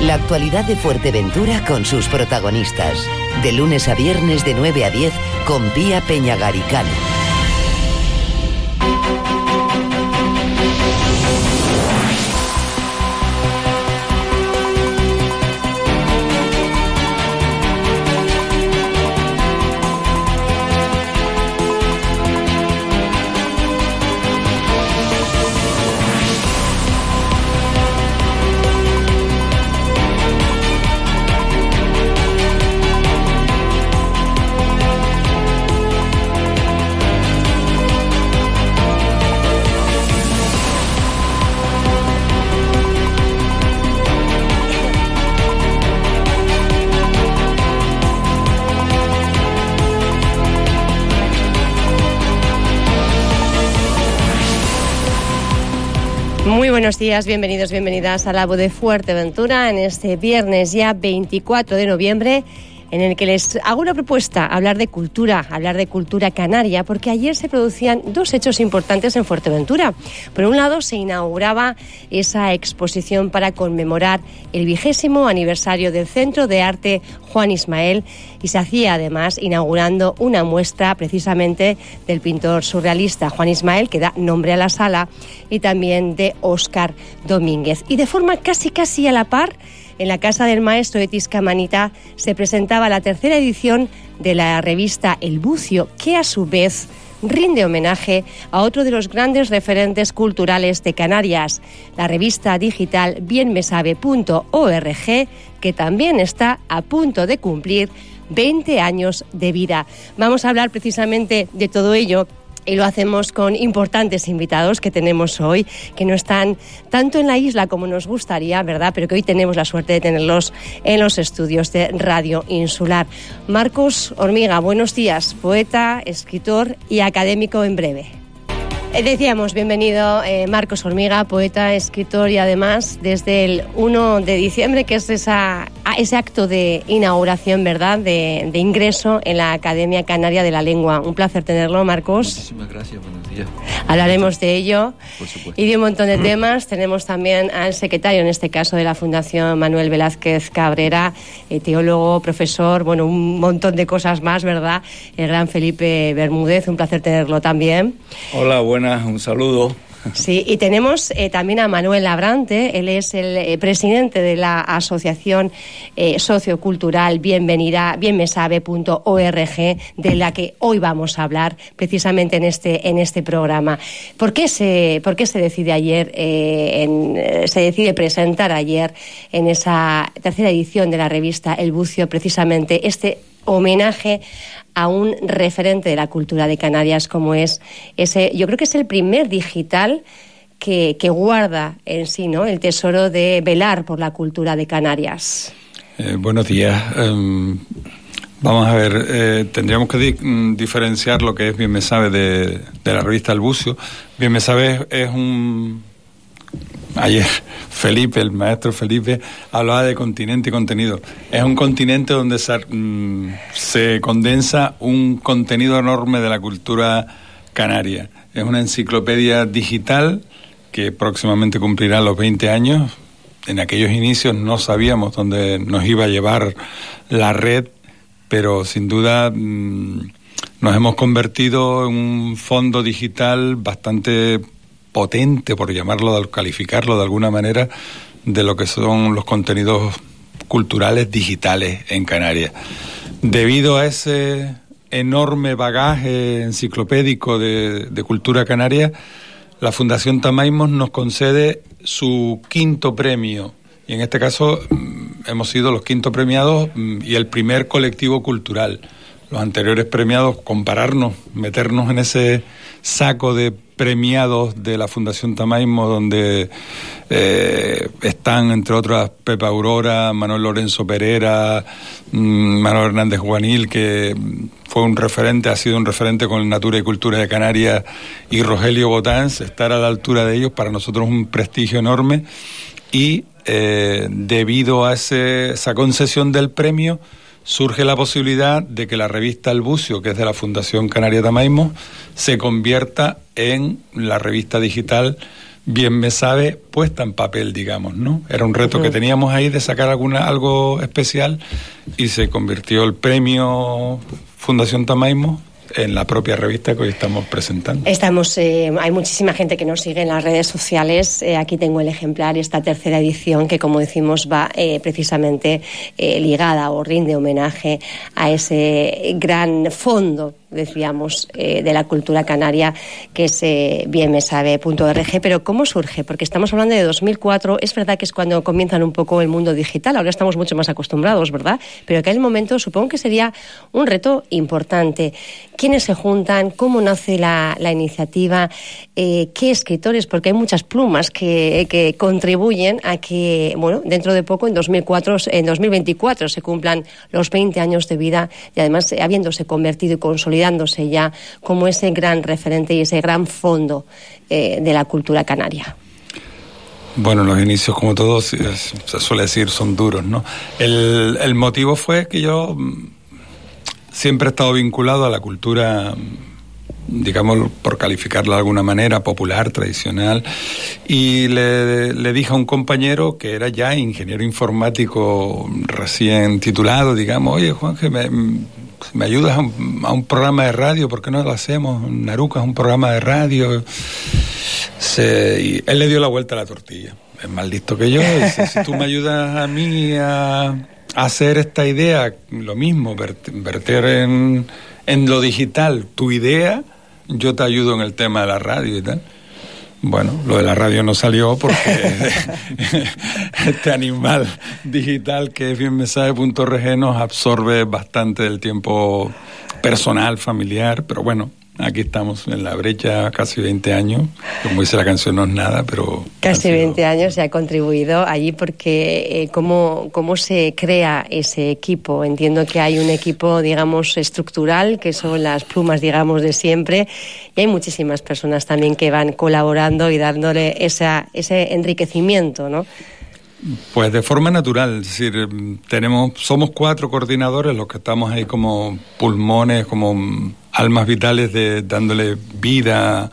La actualidad de Fuerteventura con sus protagonistas. De lunes a viernes de 9 a 10 con Pía Peñagaricano. Buenos días, bienvenidos, bienvenidas a la de Fuerteventura en este viernes ya 24 de noviembre en el que les hago una propuesta, hablar de cultura, hablar de cultura canaria, porque ayer se producían dos hechos importantes en Fuerteventura. Por un lado, se inauguraba esa exposición para conmemorar el vigésimo aniversario del Centro de Arte Juan Ismael y se hacía además inaugurando una muestra precisamente del pintor surrealista Juan Ismael, que da nombre a la sala, y también de Óscar Domínguez. Y de forma casi casi a la par, en la casa del maestro de Tiscamanita se presentaba la tercera edición de la revista El Bucio, que a su vez rinde homenaje a otro de los grandes referentes culturales de Canarias, la revista digital bienmesabe.org, que también está a punto de cumplir 20 años de vida. Vamos a hablar precisamente de todo ello y lo hacemos con importantes invitados que tenemos hoy, que no están tanto en la isla como nos gustaría, ¿verdad? Pero que hoy tenemos la suerte de tenerlos en los estudios de Radio Insular. Marcos Hormiga, buenos días, poeta, escritor y académico en breve. Eh, decíamos, bienvenido eh, Marcos Hormiga, poeta, escritor y además desde el 1 de diciembre, que es esa, ese acto de inauguración, ¿verdad?, de, ingreso en la Academia Canaria de la Lengua. Un placer tenerlo, Marcos. Muchísimas gracias, Hablaremos de ello y de un montón de temas. Tenemos también al secretario, en este caso, de la Fundación Manuel Velázquez Cabrera, eh, teólogo, profesor, bueno, un montón de cosas más, ¿verdad? El gran Felipe Bermúdez, un placer tenerlo también. Hola, buenas un saludo. Sí, y tenemos eh, también a Manuel Labrante, él es el eh, presidente de la Asociación eh, Sociocultural Bienvenida, bienmesabe.org, de la que hoy vamos a hablar precisamente en este, en este programa. ¿Por qué se, por qué se decide ayer, se decide presentar ayer en esa tercera edición de la revista El Bucio precisamente este homenaje a un referente de la cultura de Canarias como es ese, yo creo que es el primer digital que, guarda en sí ¿no? el tesoro de velar por la cultura de Canarias. Eh, buenos días. Em, vamos a ver, eh, tendríamos que mm, diferenciar lo que es Bien Me Sabe de, de la revista El Bucio. Bien Me Sabe es un ayer Felipe, el maestro Felipe, hablaba de continente y contenido. Es un continente donde mm, se, condensa un contenido enorme de la cultura canaria. Es una enciclopedia digital que próximamente cumplirá los 20 años. En aquellos inicios no sabíamos dónde nos iba a llevar la red, pero sin duda mm, nos hemos convertido en un fondo digital bastante potente, por llamarlo, calificarlo de alguna manera, de lo que son los contenidos culturales digitales en Canarias. Debido a ese enorme bagaje enciclopédico de, cultura canaria, la Fundación Tamaimos nos concede su quinto premio. Y en este caso mm, hemos sido los quinto premiados mm, y el primer colectivo cultural. Los anteriores premiados, compararnos, meternos en ese saco de premiados de la Fundación Tamaimo, donde eh, están, entre otras, Pepa Aurora, Manuel Lorenzo Pereira, mm, Manuel Hernández Juanil, que fue un referente, ha sido un referente con Natura y Cultura de Canarias, y Rogelio Botáns, estar a la altura de ellos, para nosotros es un prestigio enorme, y eh, debido a esa concesión del premio, surge la posibilidad de que la revista El Bucio, que es de la Fundación Canaria Tamaimo, se convierta en la revista digital bien me sabe puesta en papel, digamos, ¿no? Era un reto que teníamos ahí de sacar alguna algo especial y se convirtió el premio Fundación Tamaimo en la propia revista que hoy estamos presentando. Estamos, eh, hay muchísima gente que nos sigue en las redes sociales. Eh, aquí tengo el ejemplar, esta tercera edición que, como decimos, va eh, precisamente ligada o rinde homenaje a ese gran fondo decíamos, eh, de la cultura canaria, que es eh, bienmesabe.org. Pero ¿cómo surge? Porque estamos hablando de 2004, es verdad que es cuando comienzan un poco el mundo digital, ahora estamos mucho más acostumbrados, ¿verdad? Pero aquel momento supongo que sería un reto importante. ¿Quiénes se juntan? ¿Cómo nace la, iniciativa? Eh, ¿Qué escritores? Porque hay muchas plumas que, que contribuyen a que, bueno, dentro de poco, en 2004, en 2024, se cumplan los 20 años de vida y además habiéndose convertido y consolidado dándose ya como ese gran referente y ese gran fondo eh, de la cultura canaria. Bueno, los inicios, como todos se suele decir, son duros, ¿no? El, el motivo fue que yo mm, siempre he estado vinculado a la cultura digamos, por calificarla de alguna manera, popular, tradicional, y le, le, dije a un compañero que era ya ingeniero informático recién titulado, digamos, oye, Juan, que me, me ayudas a un, programa de radio, ¿por qué no lo hacemos? Naruca es un programa de radio. Se, él le dio la vuelta a la tortilla. Es más listo que yo. Si tú me ayudas a mí a, hacer esta idea, lo mismo, verter en, en lo digital tu idea, yo te ayudo en el tema de la radio y tal. Bueno, lo de la radio no salió porque este animal digital que es bienmensaje.org nos absorbe bastante del tiempo personal, familiar, pero bueno, Aquí estamos en la brecha casi 20 años. Como dice la canción, no es nada, pero... Casi 20 años se ha contribuido allí porque eh, ¿cómo, ¿cómo se crea ese equipo? Entiendo que hay un equipo, digamos, estructural, que son las plumas, digamos, de siempre, y hay muchísimas personas también que van colaborando y dándole esa, ese enriquecimiento, ¿no? Pues de forma natural, es decir, tenemos, somos cuatro coordinadores los que estamos ahí como pulmones, como almas vitales de dándole vida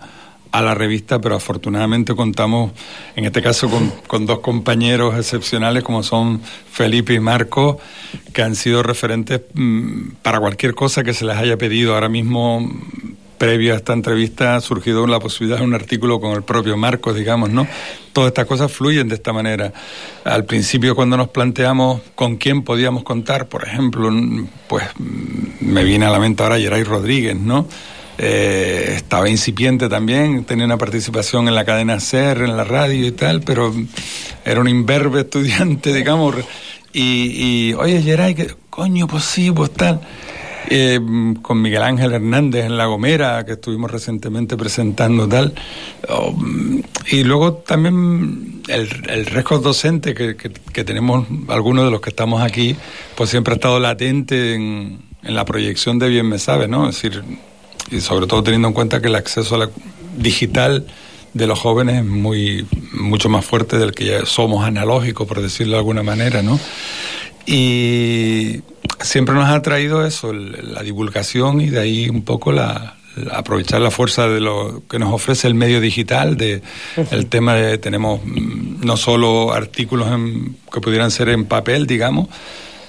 a la revista, pero afortunadamente contamos, en este caso, con, dos compañeros excepcionales como son Felipe y Marco, que han sido referentes mm, para cualquier cosa que se les haya pedido. Ahora mismo previo a esta entrevista ha surgido la posibilidad de un artículo con el propio Marcos, digamos, ¿no? Todas estas cosas fluyen de esta manera. Al principio, cuando nos planteamos con quién podíamos contar, por ejemplo, pues me viene a la mente ahora Geray Rodríguez, ¿no? Eh, estaba incipiente también, tenía una participación en la cadena SER, en la radio y tal, pero era un imberbe estudiante, digamos. Y, y oye, Geray, ¿qué coño, pues sí, pues tal eh, con Miguel Ángel Hernández en La Gomera, que estuvimos recientemente presentando tal. Oh, y luego también el, el docente que, que, tenemos algunos de los que estamos aquí, pues siempre ha estado latente en, en la proyección de Bien Me Sabe, ¿no? Es decir, y sobre todo teniendo en cuenta que el acceso a la digital de los jóvenes es muy mucho más fuerte del que ya somos analógicos, por decirlo de alguna manera, ¿no? Y siempre nos ha traído eso, la divulgación y de ahí un poco la, aprovechar la fuerza de lo que nos ofrece el medio digital, de el tema de tenemos mm, no solo artículos que pudieran ser en papel, digamos,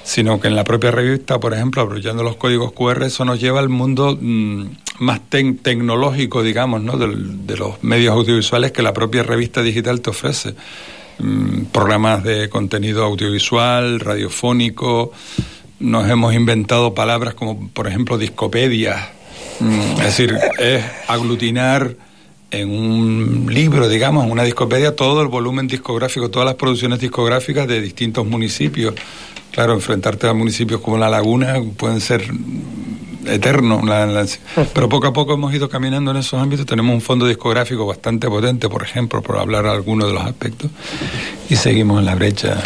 sino que en la propia revista, por ejemplo, aprovechando los códigos QR, eso nos lleva al mundo mm, más tecnológico, digamos, ¿no? de, de los medios audiovisuales que la propia revista digital te ofrece. Mm, programas de contenido audiovisual, radiofónico, nos hemos inventado palabras como, por ejemplo, discopedia. Mm, es decir, es aglutinar en un libro, digamos, en una discopedia, todo el volumen discográfico, todas las producciones discográficas de distintos municipios. Claro, enfrentarte a municipios como La Laguna pueden ser eternos, pero poco a poco hemos ido caminando en esos ámbitos. Tenemos un fondo discográfico bastante potente, por ejemplo, por hablar algunos de los aspectos, y seguimos en la brecha.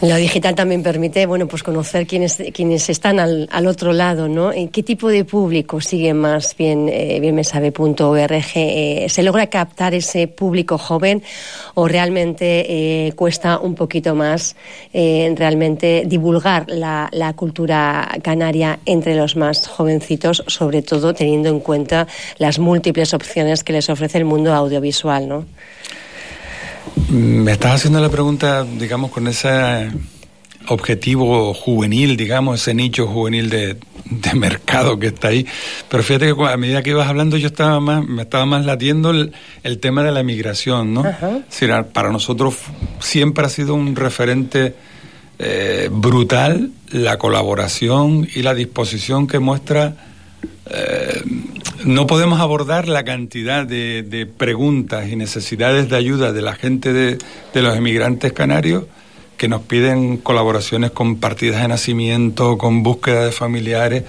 Lo digital también permite, bueno, pues conocer quiénes, quienes están al, al otro lado, ¿no? ¿Y qué tipo de público sigue más bien eh, bienmesabe.org? Eh, ¿Se logra captar ese público joven o realmente eh, cuesta un poquito más eh, realmente divulgar la, la cultura canaria entre los más jovencitos, sobre todo teniendo en cuenta las múltiples opciones que les ofrece el mundo audiovisual, ¿no? Me estás haciendo la pregunta, digamos, con ese objetivo juvenil, digamos, ese nicho juvenil de, mercado que está ahí. Pero fíjate que a medida que ibas hablando yo estaba más, me estaba más latiendo el, tema de la migración, ¿no? para nosotros siempre ha sido un referente eh, brutal la colaboración y la disposición que muestra. Eh, no podemos abordar la cantidad de, preguntas y necesidades de ayuda de la gente de, de los emigrantes canarios que nos piden colaboraciones con partidas de nacimiento, con búsqueda de familiares.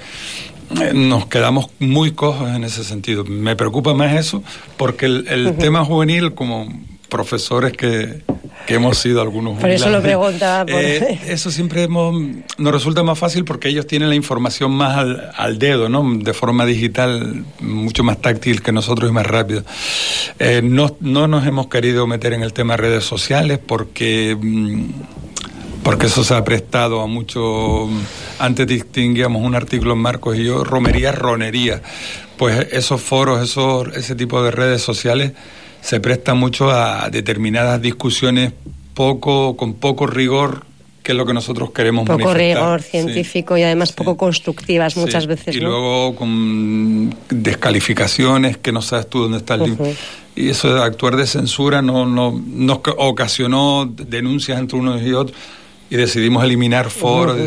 Eh, nos quedamos muy cojos en ese sentido. Me preocupa más eso porque el, tema juvenil, como profesores que, hemos sido algunos Por eso lo preguntaba. Eh, eso siempre nos resulta más fácil porque ellos tienen la información más al, dedo, ¿no? De forma digital, mucho más táctil que nosotros y más rápido. Eh, no, no nos hemos querido meter en el tema de redes sociales porque... Mm, porque eso se ha prestado a mucho. Antes distinguíamos un artículo en Marcos y yo, romería, ronería. Pues esos foros, esos, ese tipo de redes sociales se prestan mucho a determinadas discusiones poco, con poco rigor que es lo que nosotros queremos poco rigor científico y además poco constructivas muchas veces y luego con descalificaciones que no sabes tú dónde está el y eso de actuar de censura no, no nos ocasionó denuncias entre unos y otros y decidimos eliminar foros,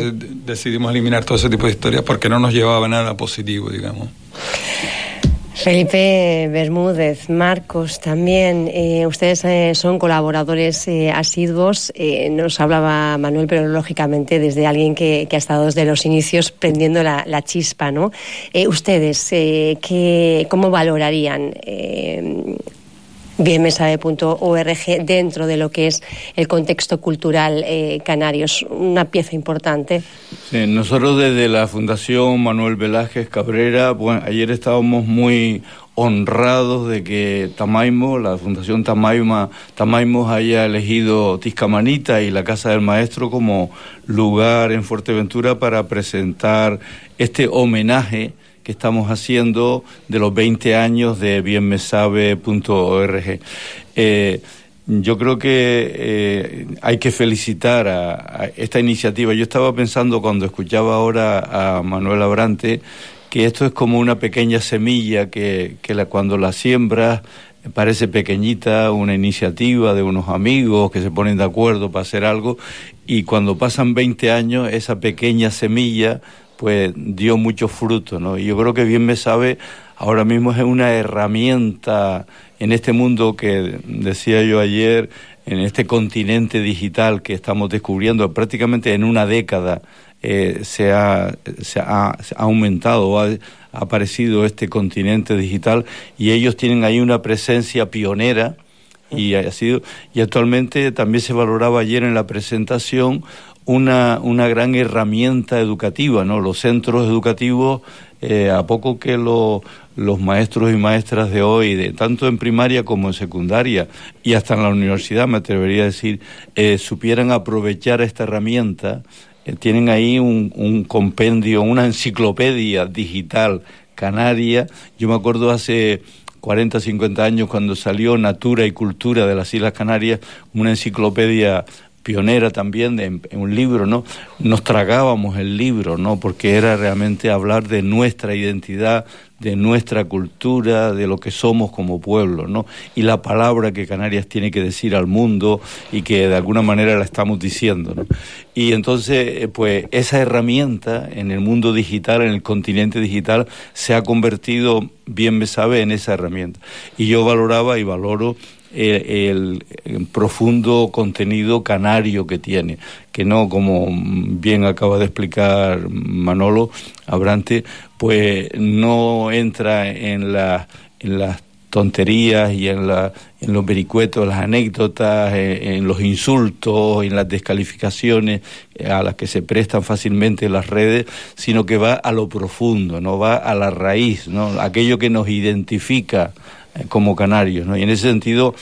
decidimos eliminar todo ese tipo de historias porque no nos llevaba nada positivo, digamos. Felipe Bermúdez, Marcos también, eh, ustedes eh, son colaboradores eh, asiduos, nos hablaba Manuel, pero lógicamente desde alguien que, ha estado desde los inicios prendiendo la, la chispa, ¿no? ustedes, ¿qué, ¿cómo valorarían bienmesabe.org dentro de lo que es el contexto cultural eh, canario. Es una pieza importante. Nosotros desde la Fundación Manuel Velázquez Cabrera, bueno, ayer estábamos muy honrados de que Tamaimo, la Fundación Tamaima, Tamaimos haya elegido Tiscamanita y la Casa del Maestro como lugar en Fuerteventura para presentar este homenaje que estamos haciendo de los 20 años de bienmesabe.org. Eh, yo creo que eh, hay que felicitar a, esta iniciativa. Yo estaba pensando cuando escuchaba ahora a Manuel Abrante que esto es como una pequeña semilla que, que cuando la siembras parece pequeñita, una iniciativa de unos amigos que se ponen de acuerdo para hacer algo y cuando pasan 20 años esa pequeña semilla pues dio mucho fruto, ¿no? Y yo creo que bien me sabe, ahora mismo es una herramienta en este mundo que decía yo ayer, en este continente digital que estamos descubriendo, prácticamente en una década eh, se, ha, se, ha, aumentado, ha, aparecido este continente digital y ellos tienen ahí una presencia pionera y ha sido y actualmente también se valoraba ayer en la presentación una, una gran herramienta educativa, ¿no? Los centros educativos, eh, a poco que los maestros y maestras de hoy, de, tanto en primaria como en secundaria y hasta en la universidad, me atrevería a decir, eh, supieran aprovechar esta herramienta, eh, tienen ahí un, un compendio, una enciclopedia digital canaria. Yo me acuerdo hace 40, 50 años cuando salió Natura y Cultura de las Islas Canarias, una enciclopedia pionera también en, un libro, ¿no? Nos tragábamos el libro, ¿no? Porque era realmente hablar de nuestra identidad, de nuestra cultura, de lo que somos como pueblo, ¿no? Y la palabra que Canarias tiene que decir al mundo y que de alguna manera la estamos diciendo, ¿no? Y entonces, eh, pues esa herramienta en el mundo digital, en el continente digital, se ha convertido, bien me sabe, en esa herramienta. Y yo valoraba y valoro el, profundo contenido canario que tiene, que no, como bien acaba de explicar Manolo Abrante, pues no entra en, la, en las tonterías y en, la, en los vericuetos, las anécdotas, en, los insultos, en las descalificaciones a las que se prestan fácilmente las redes, sino que va a lo profundo, no va a la raíz, no aquello que nos identifica eh, como canarios. ¿no? Y en ese sentido,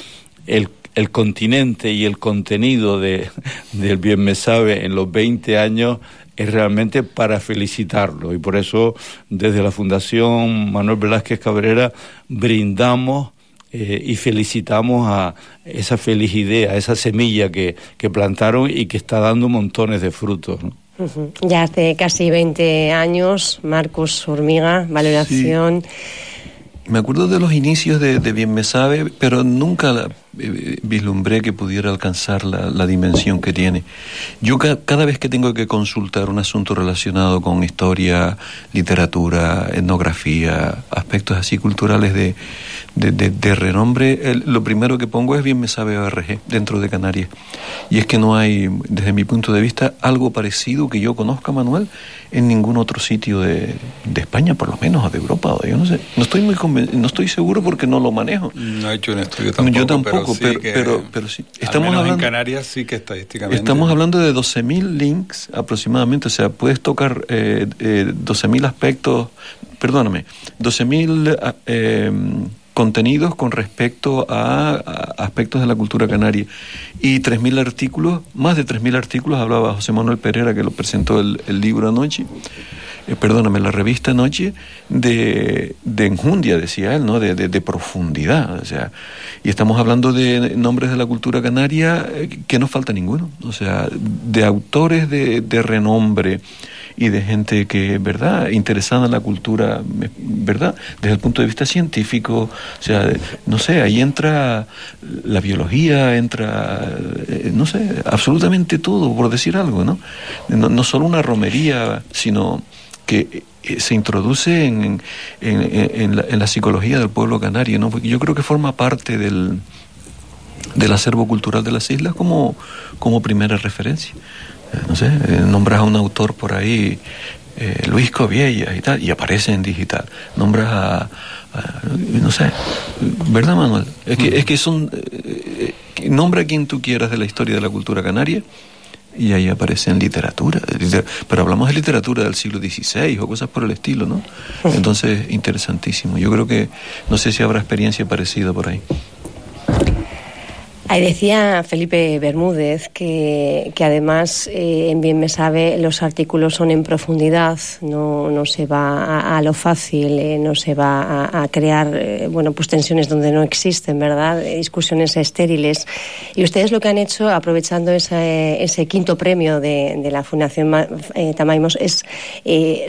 el, el continente y el contenido de, del Bien Me Sabe en los 20 años es realmente para felicitarlo. Y por eso, desde la Fundación Manuel Velázquez Cabrera, brindamos eh, y felicitamos a esa feliz idea, esa semilla que, que plantaron y que está dando montones de frutos. Ya hace casi 20 años, Marcos Hormiga, valoración. Me acuerdo de los inicios de, Bien Me Sabe, pero nunca vislumbré que pudiera alcanzar la, dimensión que tiene. Yo cada vez que tengo que consultar un asunto relacionado con historia, literatura, etnografía, aspectos así culturales de, de, renombre, lo primero que pongo es Bien Me Sabe ORG dentro de Canarias. Y es que no hay, desde mi punto de vista, algo parecido que yo conozca, Manuel, en ningún otro sitio de, España, por lo menos, o de Europa. O yo no sé. No estoy, muy no estoy seguro porque no lo manejo. No he hecho un estudio tampoco. Yo tampoco, pero, pero, sí, Estamos hablando, en Canarias sí que estadísticamente. Estamos hablando de 12.000 links aproximadamente. O sea, puedes tocar eh, eh, 12.000 aspectos, perdóname, 12.000 eh, contenidos con respecto a, aspectos de la cultura canaria. Y 3.000 artículos, más de 3.000 artículos, hablaba José Manuel Pereira, que lo presentó el, libro anoche, eh, perdóname, la revista anoche, de, de enjundia, decía él, ¿no? De, de, profundidad. O sea, y estamos hablando de nombres de la cultura canaria eh, que no falta ninguno. O sea, de autores de, de renombre y de gente que, ¿verdad?, interesada en la cultura, ¿verdad?, desde el punto de vista científico, o sea, no sé, ahí entra la biología, entra, eh, no sé, absolutamente todo, por decir algo, ¿no? No, solo una romería, sino que eh, se introduce en, la, en, la, psicología del pueblo canario, ¿no? Porque yo creo que forma parte del, del acervo cultural de las islas como, como primera referencia no sé, eh, nombras a un autor por ahí, eh, Luis Coviella y tal, y aparece en digital. Nombras a, no sé, ¿verdad Manuel? Es que, es que son, eh, nombra a quien tú quieras de la historia de la cultura canaria y ahí aparece en literatura, pero hablamos de literatura del siglo XVI o cosas por el estilo, ¿no? Entonces, interesantísimo. Yo creo que, no sé si habrá experiencia parecida por ahí. Ahí decía Felipe Bermúdez que, que además, eh, en Bien Me Sabe, los artículos son en profundidad, no, no se va a, lo fácil, eh, no se va a, crear eh, bueno, pues tensiones donde no existen, ¿verdad? Discusiones estériles. Y ustedes lo que han hecho, aprovechando ese, ese quinto premio de, de la Fundación Tamaimos, es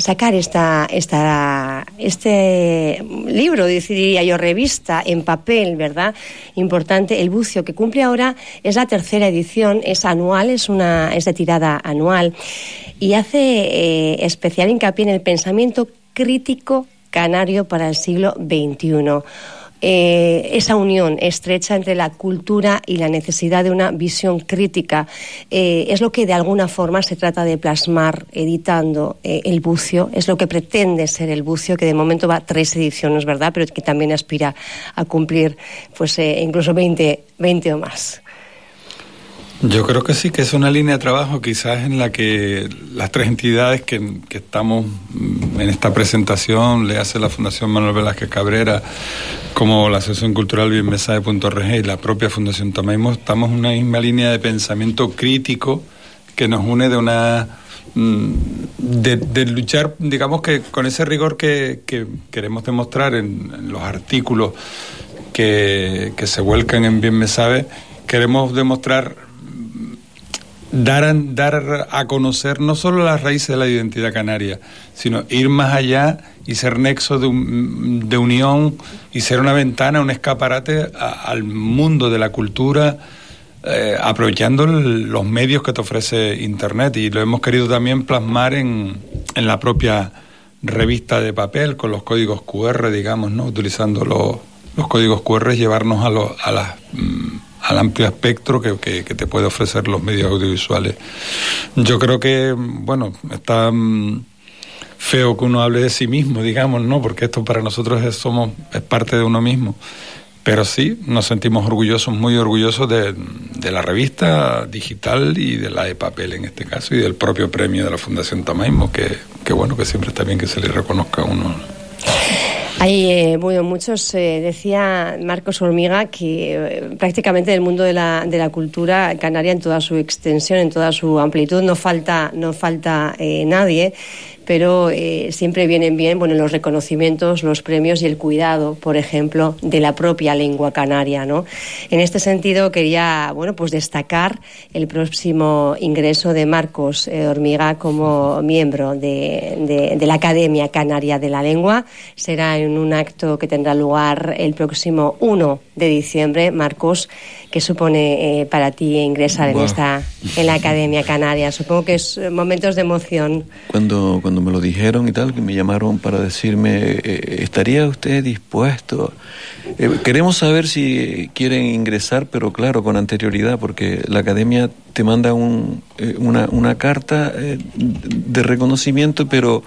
sacar esta, esta, este libro, diría yo, revista en papel, ¿verdad? Importante, el bucio que cumple ahora es la tercera edición, es anual, es, una, es de tirada anual y hace eh, especial hincapié en el pensamiento crítico canario para el siglo XXI. Eh, esa unión estrecha entre la cultura y la necesidad de una visión crítica eh, es lo que de alguna forma se trata de plasmar editando el bucio, es lo que pretende ser el bucio, que de momento va a tres ediciones, ¿verdad? Pero que también aspira a cumplir pues incluso 20 20 o más. Yo creo que sí, que es una línea de trabajo quizás en la que las tres entidades que, estamos en esta presentación, le hace la Fundación Manuel Velázquez Cabrera, como la Asociación Cultural Bienmesaje.org y la propia Fundación Tamaimo, estamos en una misma línea de pensamiento crítico que nos une de una... Mm, de, luchar, digamos que con ese rigor que, queremos demostrar en los artículos que, se vuelcan en Bien Me Sabe, queremos demostrar, dar, dar a conocer no solo las raíces de la identidad canaria, sino ir más allá y ser nexo de, de unión y ser una ventana, un escaparate al mundo de la cultura. Eh, aprovechando los medios que te ofrece Internet y lo hemos querido también plasmar en, en la propia revista de papel con los códigos QR, digamos, ¿no? utilizando los, los códigos QR llevarnos a, lo, a las, mm, al amplio espectro que, que, te puede ofrecer los medios audiovisuales. Yo creo que, bueno, está mm, feo que uno hable de sí mismo, digamos, ¿no? Porque esto para nosotros es, somos, es parte de uno mismo. Pero sí, nos sentimos orgullosos, muy orgullosos de, de, la revista digital y de la de papel en este caso, y del propio premio de la Fundación Tamaimo, que, que bueno, que siempre está bien que se le reconozca a uno. Hay, eh, bueno, muchos, eh, decía Marcos Hormiga, que eh, prácticamente del mundo de la, de la cultura canaria en toda su extensión, en toda su amplitud, no falta, no falta nadie pero eh, siempre vienen bien bueno, los reconocimientos, los premios y el cuidado, por ejemplo, de la propia lengua canaria. ¿no? En este sentido, quería bueno, pues destacar el próximo ingreso de Marcos eh, Hormiga como miembro de, de, la Academia Canaria de la Lengua. Será en un acto que tendrá lugar el próximo 1 de diciembre. Marcos, ¿qué supone eh, para ti ingresar en, esta, en la Academia Canaria? Supongo que es momentos de emoción. Cuando cuando me lo dijeron y tal, que me llamaron para decirme, eh, ¿estaría usted dispuesto? Eh, queremos saber si quieren ingresar, pero claro, con anterioridad, porque la academia te manda un, eh, una, una, carta de reconocimiento, pero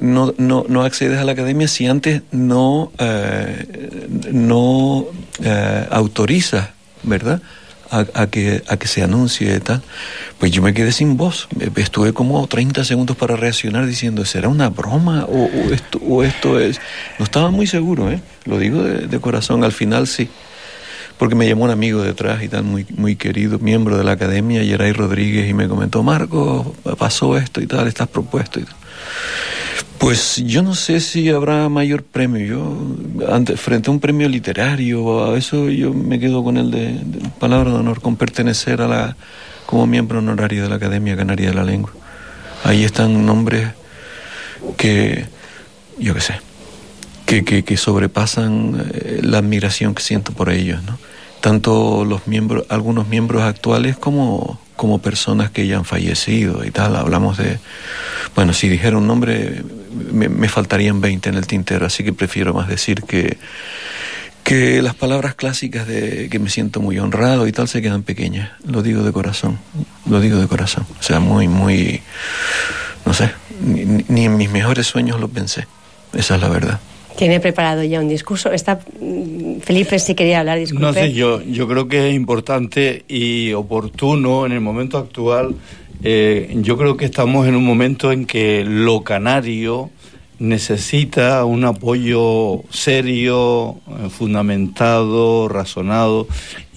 no, no, no, accedes a la academia si antes no, no autorizas, ¿verdad? a, que, a que se anuncie y tal, pues yo me quedé sin voz. Estuve como 30 segundos para reaccionar diciendo, ¿será una broma o, esto, o esto es...? No estaba muy seguro, ¿eh? Lo digo de, corazón, al final sí. Porque me llamó un amigo detrás y tal, muy, muy querido, miembro de la academia, Yeray Rodríguez, y me comentó, Marco, pasó esto y tal, estás propuesto y tal. Pues yo no sé si habrá mayor premio. Yo, frente a un premio literario, a eso yo me quedo con el de, palabra de honor, con pertenecer a la, como miembro honorario de la Academia Canaria de la Lengua. Ahí están nombres que, yo qué sé, que, que, que sobrepasan eh, la admiración que siento por ellos, ¿no? Tanto los miembros, algunos miembros actuales como, como personas que ya han fallecido y tal. Hablamos de, bueno, si dijera un nombre me, faltarían 20 en el tintero, así que prefiero más decir que, que las palabras clásicas de que me siento muy honrado y tal se quedan pequeñas. Lo digo de corazón, lo digo de corazón. O sea, muy, muy, no sé, ni, en mis mejores sueños lo pensé. Esa es la verdad. Tiene preparado ya un discurso. Está mm, Felipe si quería hablar, disculpe. No sé, yo, yo creo que es importante y oportuno en el momento actual eh, yo creo que estamos en un momento en que lo canario necesita un apoyo serio, eh, fundamentado, razonado,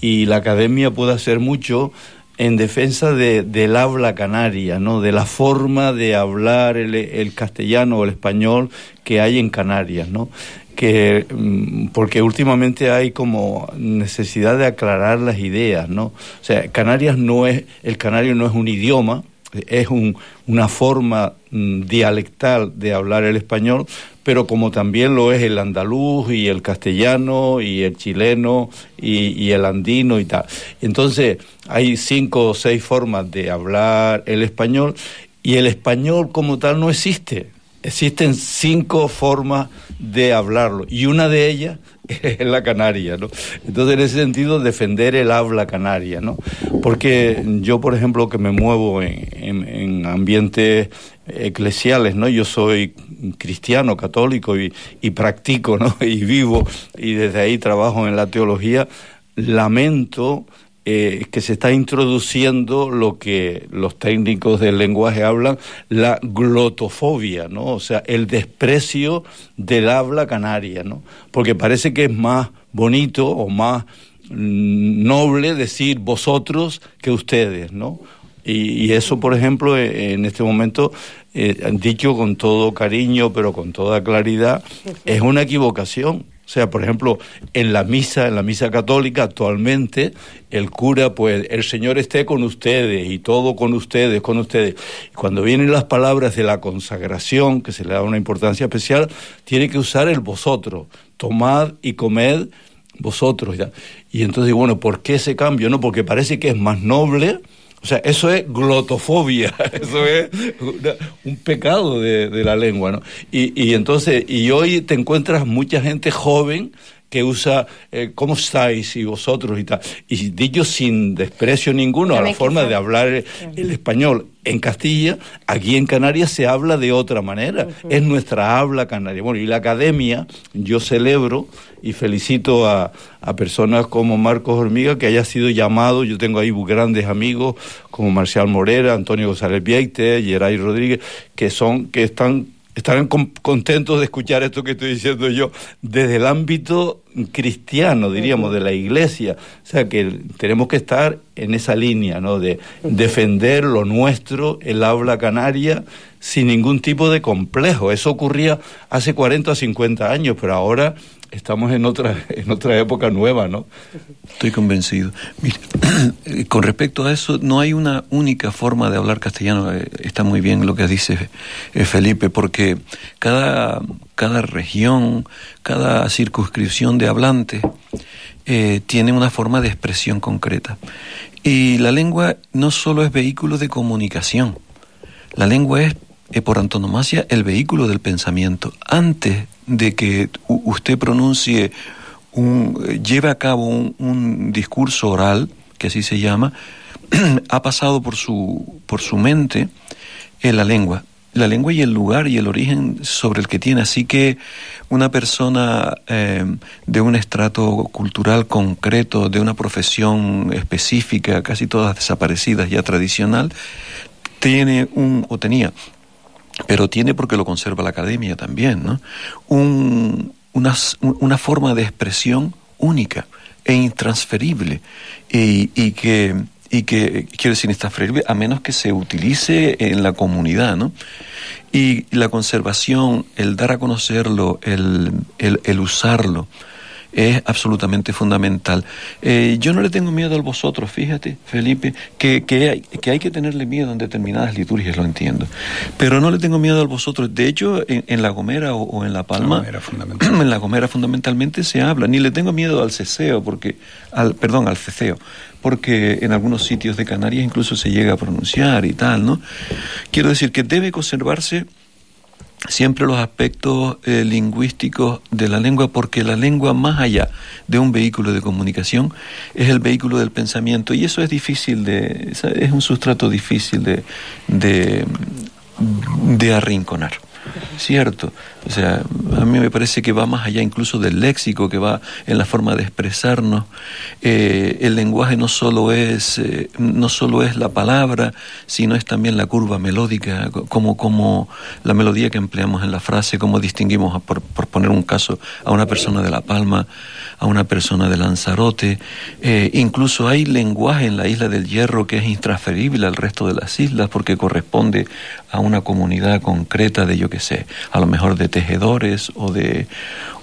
y la academia puede hacer mucho en defensa de, del habla canaria, ¿no? de la forma de hablar el, el, castellano o el español que hay en Canarias. ¿no? que mm, porque últimamente hay como necesidad de aclarar las ideas, ¿no? O sea, Canarias no es el canario no es un idioma, es un, una forma mm, dialectal de hablar el español, pero como también lo es el andaluz y el castellano y el chileno y, y el andino y tal. Entonces, hay cinco o seis formas de hablar el español y el español como tal no existe. Existen cinco formas de hablarlo y una de ellas es la canaria, ¿no? Entonces, en ese sentido, defender el habla canaria, ¿no? Porque yo, por ejemplo, que me muevo en, ambientes eclesiales, ¿no? Yo soy cristiano, católico y, y practico, ¿no? Y vivo y desde ahí trabajo en la teología, lamento eh, que se está introduciendo lo que los técnicos del lenguaje hablan, la glotofobia, ¿no? O sea, el desprecio del habla canaria, ¿no? Porque parece que es más bonito o más noble decir vosotros que ustedes, ¿no? Y, eso, por ejemplo, e, en este momento, eh, dicho con todo cariño, pero con toda claridad, es una equivocación o sea, por ejemplo, en la misa, en la misa católica actualmente, el cura, pues, el Señor esté con ustedes y todo con ustedes, con ustedes. Cuando vienen las palabras de la consagración, que se le da una importancia especial, tiene que usar el vosotros. Tomad y comed vosotros. ¿ya? Y entonces, bueno, ¿por qué ese cambio? No, porque parece que es más noble o sea, eso es glotofobia, eso es un pecado de, la lengua, ¿no? Y, y entonces, y hoy te encuentras mucha gente joven que usa eh, ¿cómo estáis? y vosotros y tal. Y dicho sin desprecio ninguno a la forma de hablar el, español en Castilla, aquí en Canarias se habla de otra manera. Es nuestra habla canaria. Bueno, y la academia, yo celebro y felicito a, a personas como Marcos Hormiga que haya sido llamado. Yo tengo ahí grandes amigos como Marcial Morera, Antonio González Vieite, Geray Rodríguez, que son, que están estarán contentos de escuchar esto que estoy diciendo yo desde el ámbito cristiano, diríamos, de la iglesia. O sea que tenemos que estar en esa línea, ¿no? De defender lo nuestro, el habla canaria, sin ningún tipo de complejo. Eso ocurría hace 40 o 50 años, pero ahora estamos en otra, en otra época nueva, ¿no? Estoy convencido. Mire, con respecto a eso, no hay una única forma de hablar castellano. Eh, está muy bien lo que dice eh, Felipe, porque cada, cada región, cada circunscripción de hablantes eh, tiene una forma de expresión concreta. Y la lengua no solo es vehículo de comunicación, la lengua es por antonomasia el vehículo del pensamiento. Antes de que usted pronuncie, un, lleve a cabo un, discurso oral, que así se llama, ha pasado por su, por su mente en la lengua. La lengua y el lugar y el origen sobre el que tiene. Así que una persona eh, de un estrato cultural concreto, de una profesión específica, casi todas desaparecidas ya tradicional, tiene un, o tenía pero tiene porque lo conserva la academia también, ¿no? Un, una, una, forma de expresión única e intransferible y, y que y que quiere decir intransferible a menos que se utilice en la comunidad, ¿no? Y la conservación, el dar a conocerlo, el, el, el usarlo, es absolutamente fundamental. Eh, yo no le tengo miedo a vosotros, fíjate, Felipe, que, que, hay, que hay que tenerle miedo en determinadas liturgias, lo entiendo. Pero no le tengo miedo a vosotros. De hecho, en, La Gomera o, en La Palma, en La Gomera fundamentalmente se habla. Ni le tengo miedo al ceseo, porque, al, perdón, al ceceo, porque en algunos sitios de Canarias incluso se llega a pronunciar y tal, ¿no? Quiero decir que debe conservarse siempre los aspectos eh, lingüísticos de la lengua, porque la lengua, más allá de un vehículo de comunicación, es el vehículo del pensamiento, y eso es difícil de, es un sustrato difícil de, de, de arrinconar. ¿Cierto? O sea, a mí me parece que va más allá incluso del léxico, que va en la forma de expresarnos. Eh, el lenguaje no solo, es, eh, no solo es la palabra, sino es también la curva melódica, como, como la melodía que empleamos en la frase, como distinguimos, por, por poner un caso, a una persona de La Palma, a una persona de Lanzarote. Eh, incluso hay lenguaje en la isla del Hierro que es intransferible al resto de las islas porque corresponde a una comunidad concreta de, yo qué sé, a lo mejor de tejedores o de,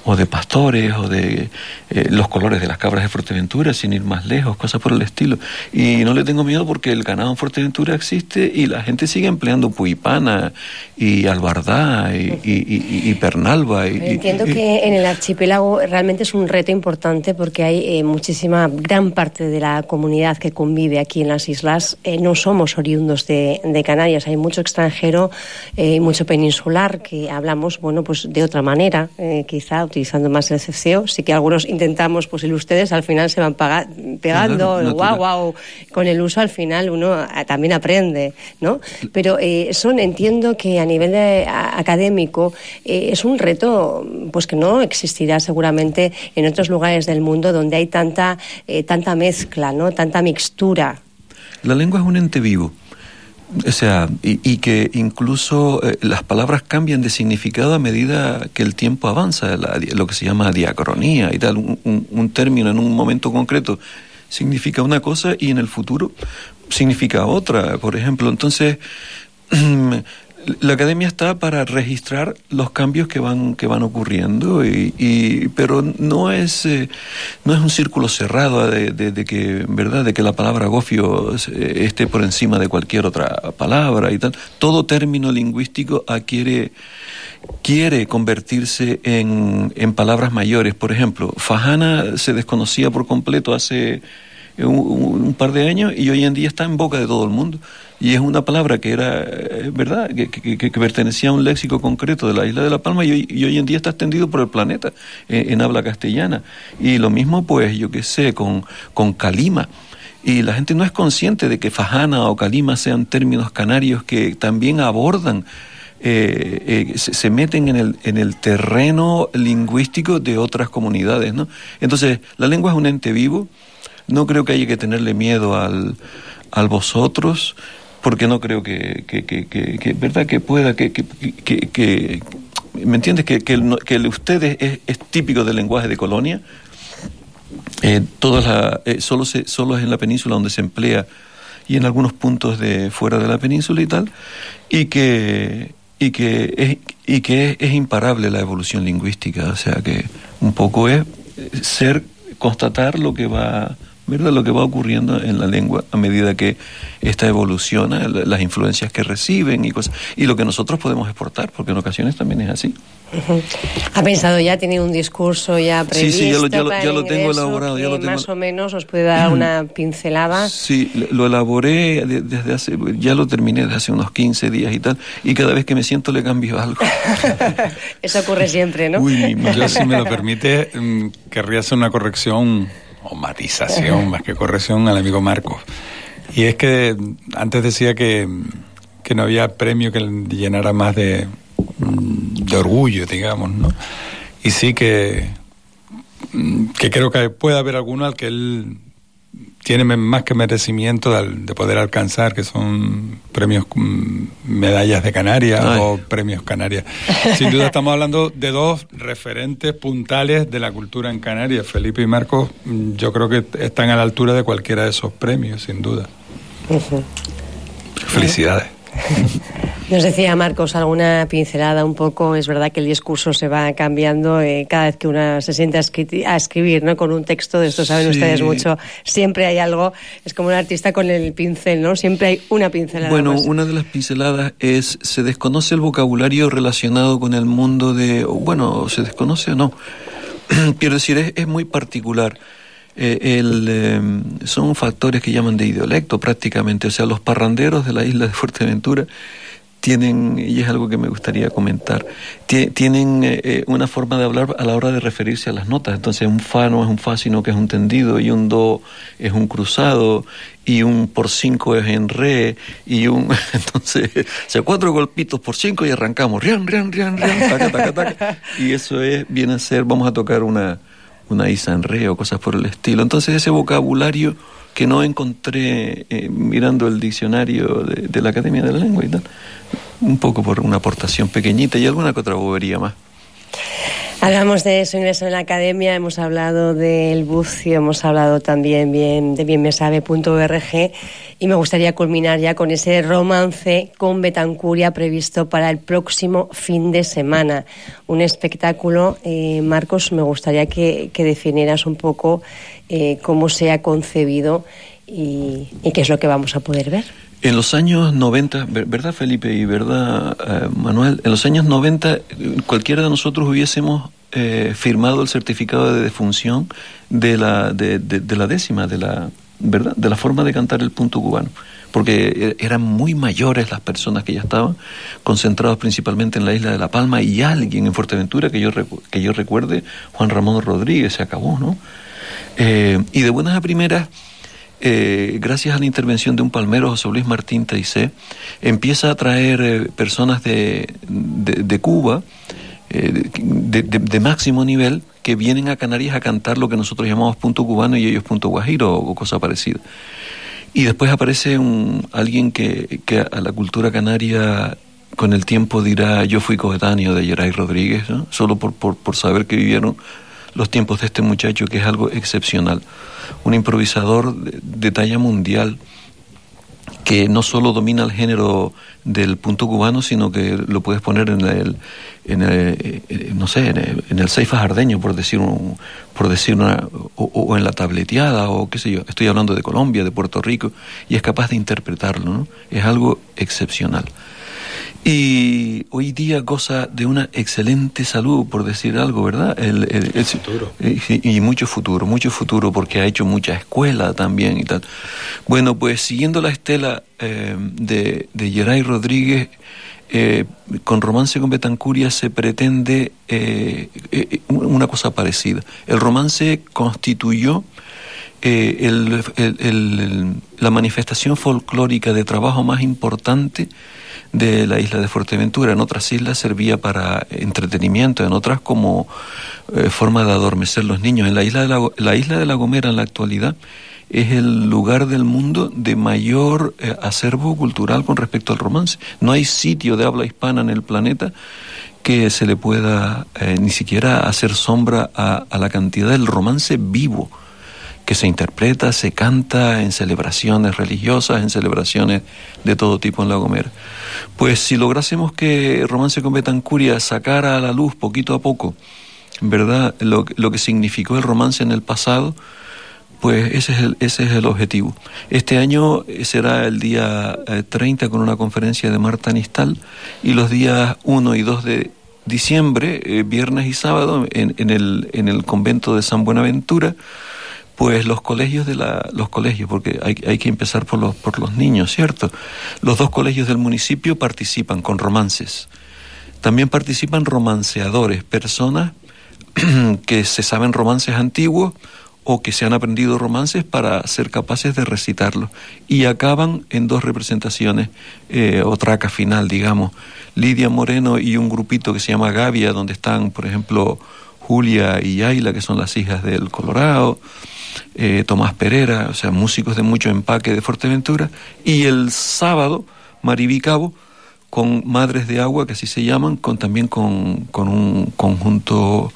o de pastores o de eh, los colores de las cabras de Fuerteventura, sin ir más lejos, cosas por el estilo. Y no le tengo miedo porque el ganado en Fuerteventura existe y la gente sigue empleando puipana y albardá y, y, pernalba. Y, Entiendo que en el archipiélago realmente es un reto importante porque hay eh, muchísima, gran parte de la comunidad que convive aquí en las islas. Eh, no somos oriundos de, de, Canarias, hay mucho extranjero, mucho peninsular que hablamos, bueno, pues de otra manera, quizá utilizando más el ceceo. Sí que algunos intentamos, pues el ustedes al final se van pegando, guau, guau. Con el uso al final uno ah, también aprende, ¿no? Pero eh, son, entiendo que a nivel académico eh, es un reto pues que no existirá seguramente en otros lugares del mundo donde hay tanta, eh, tanta mezcla, ¿no? Tanta mixtura. La lengua es un ente vivo o sea, y, que incluso eh, las palabras cambian de significado a medida que el tiempo avanza, lo que se llama diacronía y tal, un, término en un momento concreto significa una cosa y en el futuro significa otra, por ejemplo. Entonces, la academia está para registrar los cambios que van que van ocurriendo y, pero no es eh, no es un círculo cerrado de, que verdad de que la palabra gofio esté por encima de cualquier otra palabra y tal. Todo término lingüístico adquiere quiere convertirse en, en palabras mayores. Por ejemplo fajana se desconocía por completo hace un, par de años y hoy en día está en boca de todo el mundo. Y es una palabra que era, eh, ¿verdad?, que, pertenecía a un léxico concreto de la isla de La Palma y hoy, en día está extendido por el planeta eh, en habla castellana. Y lo mismo, pues, yo qué sé, con, con Calima. Y la gente no es consciente de que Fajana o Calima sean términos canarios que también abordan eh, se, se, meten en el, en el terreno lingüístico de otras comunidades, ¿no? Entonces, la lengua es un ente vivo, no creo que haya que tenerle miedo al, al vosotros, porque no creo que, que, que, que verdad que pueda que, que, me entiendes que, que, el, que ustedes es, es, típico del lenguaje de colonia. Eh, la, eh, solo se, solo es en la península donde se emplea y en algunos puntos de fuera de la península y tal y que y que es, y que es imparable la evolución lingüística. O sea que un poco es ser constatar lo que va ¿verdad? lo que va ocurriendo en la lengua a medida que esta evoluciona, las influencias que reciben y cosas, y lo que nosotros podemos exportar, porque en ocasiones también es así. ¿Ha pensado ya, tiene un discurso ya previsto? Sí, sí, ya lo, ya lo, tengo elaborado. Ya lo tengo... Más o menos os puede dar una pincelada. Sí, lo elaboré desde hace, ya lo terminé desde hace unos 15 días y tal, y cada vez que me siento le cambio algo. Eso ocurre siempre, ¿no? Uy, yo si me lo permite, mm, querría hacer una corrección o matización más que corrección al amigo Marcos. Y es que antes decía que, que no había premio que llenara más de, mm, de orgullo, digamos, ¿no? Y sí que, mm, que creo que puede haber alguno al que él tiene más que merecimiento de, poder alcanzar, que son premios, mm, medallas de Canarias o premios Canarias. Sin duda estamos hablando de dos referentes puntales de la cultura en Canarias. Felipe y Marcos, yo creo que están a la altura de cualquiera de esos premios, sin duda. Felicidades. Nos decía Marcos alguna pincelada un poco, es verdad que el discurso se va cambiando eh, cada vez que una se siente a, escribir, ¿no? Con un texto, de esto saben ustedes mucho, siempre hay algo, es como un artista con el pincel, ¿no? Siempre hay una pincelada. Bueno, una de las pinceladas es, se desconoce el vocabulario relacionado con el mundo de, bueno, se desconoce o no, quiero decir, es, es muy particular. Eh, el, em, son factores que llaman de idiolecto prácticamente, o sea, los parranderos de la isla de Fuerteventura tienen, y es algo que me gustaría comentar, tienen eh, eh, una forma de hablar a la hora de referirse a las notas. Entonces, un fa no es un fa, sino que es un tendido, y un do es un cruzado, y un por cinco es en re, y un. Entonces, o sea, cuatro golpitos por cinco y arrancamos, rian, rian, rian, rian, taca, taca, taca. Y eso es, viene a ser, vamos a tocar una, una isa en re o cosas por el estilo. Entonces, ese vocabulario que no encontré eh, mirando el diccionario de, la Academia de la Lengua y tal. Un poco por una aportación pequeñita y alguna que otra bobería más. Hablamos de su ingreso en la academia, hemos hablado del bucio, hemos hablado también bien de bienmesabe.org y me gustaría culminar ya con ese romance con Betancuria previsto para el próximo fin de semana. Un espectáculo, eh, Marcos, me gustaría que, que, definieras un poco eh, cómo se ha concebido y, y qué es lo que vamos a poder ver. En los años 90, ¿verdad Felipe y verdad eh, Manuel? En los años 90 cualquiera de nosotros hubiésemos eh, firmado el certificado de defunción de la, de, de, la décima, de la, ¿verdad? de la forma de cantar el punto cubano. Porque e-, eran muy mayores las personas que ya estaban, concentrados principalmente en la isla de La Palma, y alguien en Fuerteventura que yo, que yo recuerde, Juan Ramón Rodríguez, se acabó, ¿no? Eh, y de buenas a primeras eh, gracias a la intervención de un palmero, José Luis Martín Taisé, empieza a traer eh, personas de, de, Cuba eh, de, máximo nivel que vienen a Canarias a cantar lo que nosotros llamamos punto cubano y ellos punto guajiro o, cosa parecida. Y después aparece un, alguien que, que a la cultura canaria con el tiempo dirá yo fui coetáneo de Geray Rodríguez, solo por, por, por saber que vivieron los tiempos de este muchacho, que es algo excepcional. Un improvisador de, talla mundial que no solo domina el género del punto cubano, sino que lo puedes poner en el, en el eh, no sé, en el, en jardeño, por decir, un, por decir una, o, en la tableteada, o qué sé yo. Estoy hablando de Colombia, de Puerto Rico, y es capaz de interpretarlo, ¿no? Es algo excepcional. Y hoy día goza de una excelente salud, por decir algo, ¿verdad? El, el, futuro. Y, mucho futuro, mucho futuro, porque ha hecho mucha escuela también y tal. Bueno, pues siguiendo la estela eh, de, de Geray Rodríguez, eh, con Romance con Betancuria se pretende eh, una cosa parecida. El romance constituyó la manifestación folclórica de trabajo más importante de la isla de Fuerteventura. En otras islas servía para entretenimiento, en otras como eh, forma de adormecer los niños. En la isla de la, la isla de La Gomera en la actualidad es el lugar del mundo de mayor eh, acervo cultural con respecto al romance. No hay sitio de habla hispana en el planeta que se le pueda eh, ni siquiera hacer sombra a, a la cantidad del romance vivo que se interpreta, se canta en celebraciones religiosas, en celebraciones de todo tipo en La Gomera. Pues si lográsemos que Romance con Betancuria sacara a la luz poquito a poco, ¿verdad? Lo, que significó el romance en el pasado, pues ese es, el, ese es el objetivo. Este año será el día 30 eh, con una conferencia de Marta Nistal y los días 1 y 2 de diciembre, eh, viernes y sábado, en, el, en el convento de San Buenaventura, pues los colegios de la, los colegios, porque hay, hay, que empezar por los, por los niños, ¿cierto? Los dos colegios del municipio participan con romances. También participan romanceadores, personas que se saben romances antiguos o que se han aprendido romances para ser capaces de recitarlos. Y acaban en dos representaciones, eh, o traca final, digamos. Lidia Moreno y un grupito que se llama Gavia, donde están, por ejemplo, Julia y Ayla, que son las hijas del Colorado eh, Tomás Pereira, o sea, músicos de mucho empaque de Fuerteventura, y el sábado Maribí Cabo con Madres de Agua, que así se llaman, con también con, un conjunto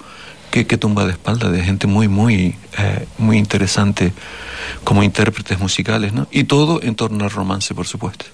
que, que, tumba de espalda de gente muy, muy, eh, muy interesante como intérpretes musicales, ¿no? Y todo en torno al romance, por supuesto.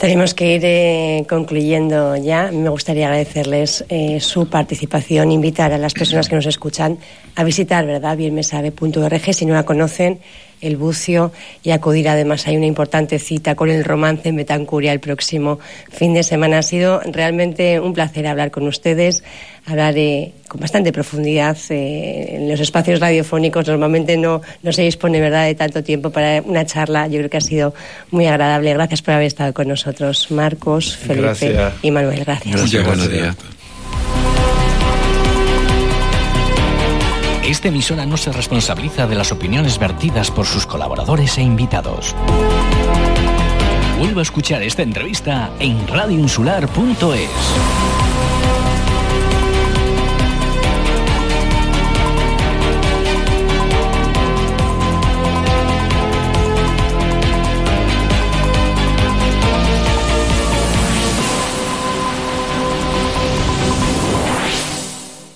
Tenemos que ir eh, concluyendo ya. Me gustaría agradecerles eh, su participación, invitar a las personas que nos escuchan a visitar, ¿verdad? Bienmesabe.org si no la conocen el bucio y acudir además hay una importante cita con el romance en Betancuria el próximo fin de semana. Ha sido realmente un placer hablar con ustedes, hablar eh, con bastante profundidad eh, en los espacios radiofónicos. Normalmente no, no se dispone ¿verdad? de tanto tiempo para una charla. Yo creo que ha sido muy agradable. Gracias por haber estado con nosotros, Marcos, Felipe y Manuel. Gracias. Gracias. Esta emisora no se responsabiliza de las opiniones vertidas por sus colaboradores e invitados. Vuelva a escuchar esta entrevista en radioinsular.es.